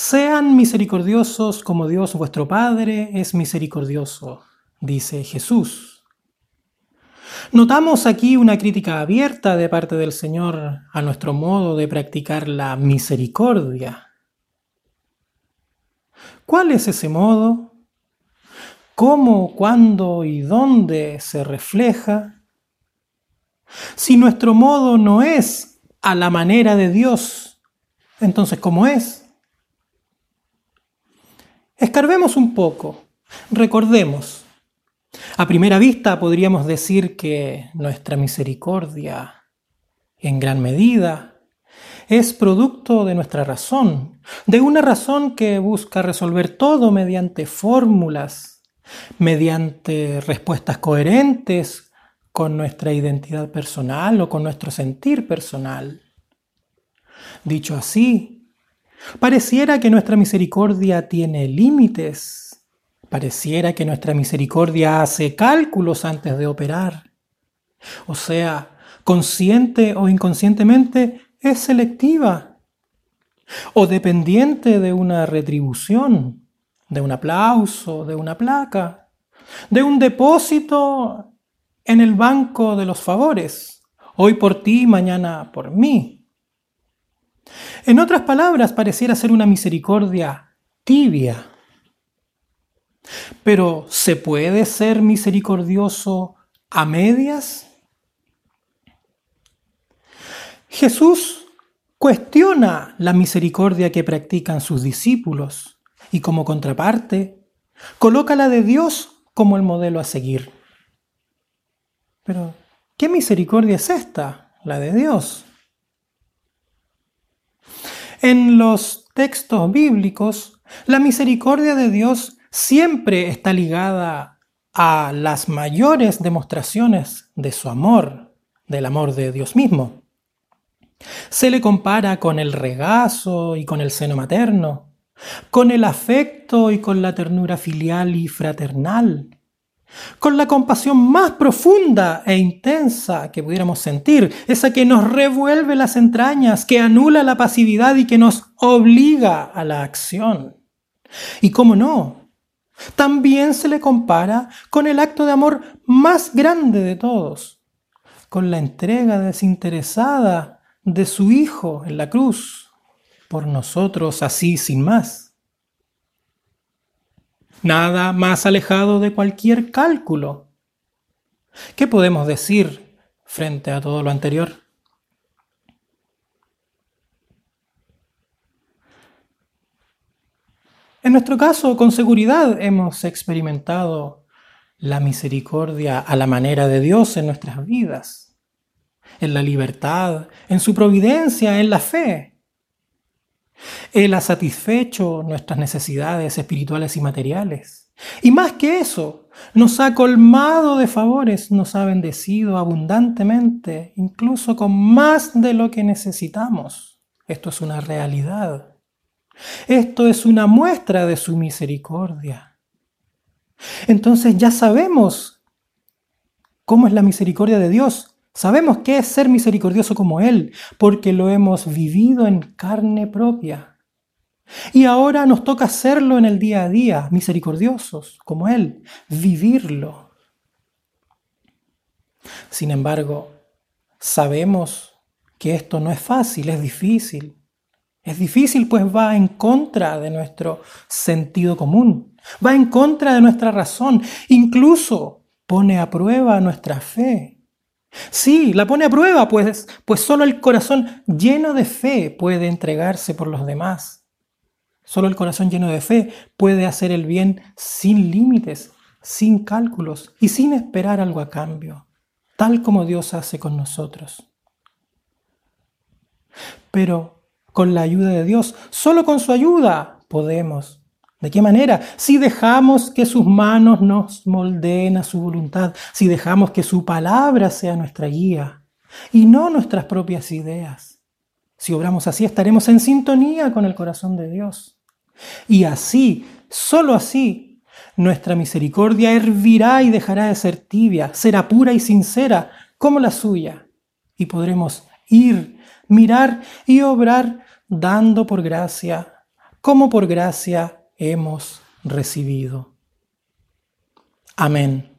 Sean misericordiosos como Dios vuestro Padre es misericordioso, dice Jesús. Notamos aquí una crítica abierta de parte del Señor a nuestro modo de practicar la misericordia. ¿Cuál es ese modo? ¿Cómo, cuándo y dónde se refleja? Si nuestro modo no es a la manera de Dios, entonces ¿cómo es? Escarbemos un poco, recordemos. A primera vista podríamos decir que nuestra misericordia, en gran medida, es producto de nuestra razón, de una razón que busca resolver todo mediante fórmulas, mediante respuestas coherentes con nuestra identidad personal o con nuestro sentir personal. Dicho así, Pareciera que nuestra misericordia tiene límites. Pareciera que nuestra misericordia hace cálculos antes de operar. O sea, consciente o inconscientemente es selectiva o dependiente de una retribución, de un aplauso, de una placa, de un depósito en el banco de los favores, hoy por ti, mañana por mí. En otras palabras, pareciera ser una misericordia tibia. Pero ¿se puede ser misericordioso a medias? Jesús cuestiona la misericordia que practican sus discípulos y como contraparte coloca la de Dios como el modelo a seguir. Pero, ¿qué misericordia es esta? La de Dios. En los textos bíblicos, la misericordia de Dios siempre está ligada a las mayores demostraciones de su amor, del amor de Dios mismo. Se le compara con el regazo y con el seno materno, con el afecto y con la ternura filial y fraternal, con la compasión más profunda e intensa que pudiéramos sentir, esa que nos revuelve las entrañas, que anula la pasividad y que nos obliga a la acción. Y cómo no, también se le compara con el acto de amor más grande de todos, con la entrega desinteresada de su Hijo en la cruz, por nosotros así sin más. Nada más alejado de cualquier cálculo. ¿Qué podemos decir frente a todo lo anterior? En nuestro caso, con seguridad hemos experimentado la misericordia a la manera de Dios en nuestras vidas, en la libertad, en su providencia, en la fe. Él ha satisfecho nuestras necesidades espirituales y materiales. Y más que eso, nos ha colmado de favores, nos ha bendecido abundantemente, incluso con más de lo que necesitamos. Esto es una realidad. Esto es una muestra de su misericordia. Entonces ya sabemos cómo es la misericordia de Dios. Sabemos qué es ser misericordioso como Él, porque lo hemos vivido en carne propia. Y ahora nos toca hacerlo en el día a día, misericordiosos como Él, vivirlo. Sin embargo, sabemos que esto no es fácil, es difícil. Es difícil pues va en contra de nuestro sentido común, va en contra de nuestra razón, incluso pone a prueba nuestra fe. Sí, la pone a prueba, pues, pues solo el corazón lleno de fe puede entregarse por los demás. Solo el corazón lleno de fe puede hacer el bien sin límites, sin cálculos y sin esperar algo a cambio, tal como Dios hace con nosotros. Pero con la ayuda de Dios, solo con su ayuda podemos ¿De qué manera? Si dejamos que sus manos nos moldeen a su voluntad, si dejamos que su palabra sea nuestra guía y no nuestras propias ideas. Si obramos así, estaremos en sintonía con el corazón de Dios. Y así, solo así, nuestra misericordia hervirá y dejará de ser tibia, será pura y sincera como la suya. Y podremos ir, mirar y obrar dando por gracia como por gracia hemos recibido. Amén.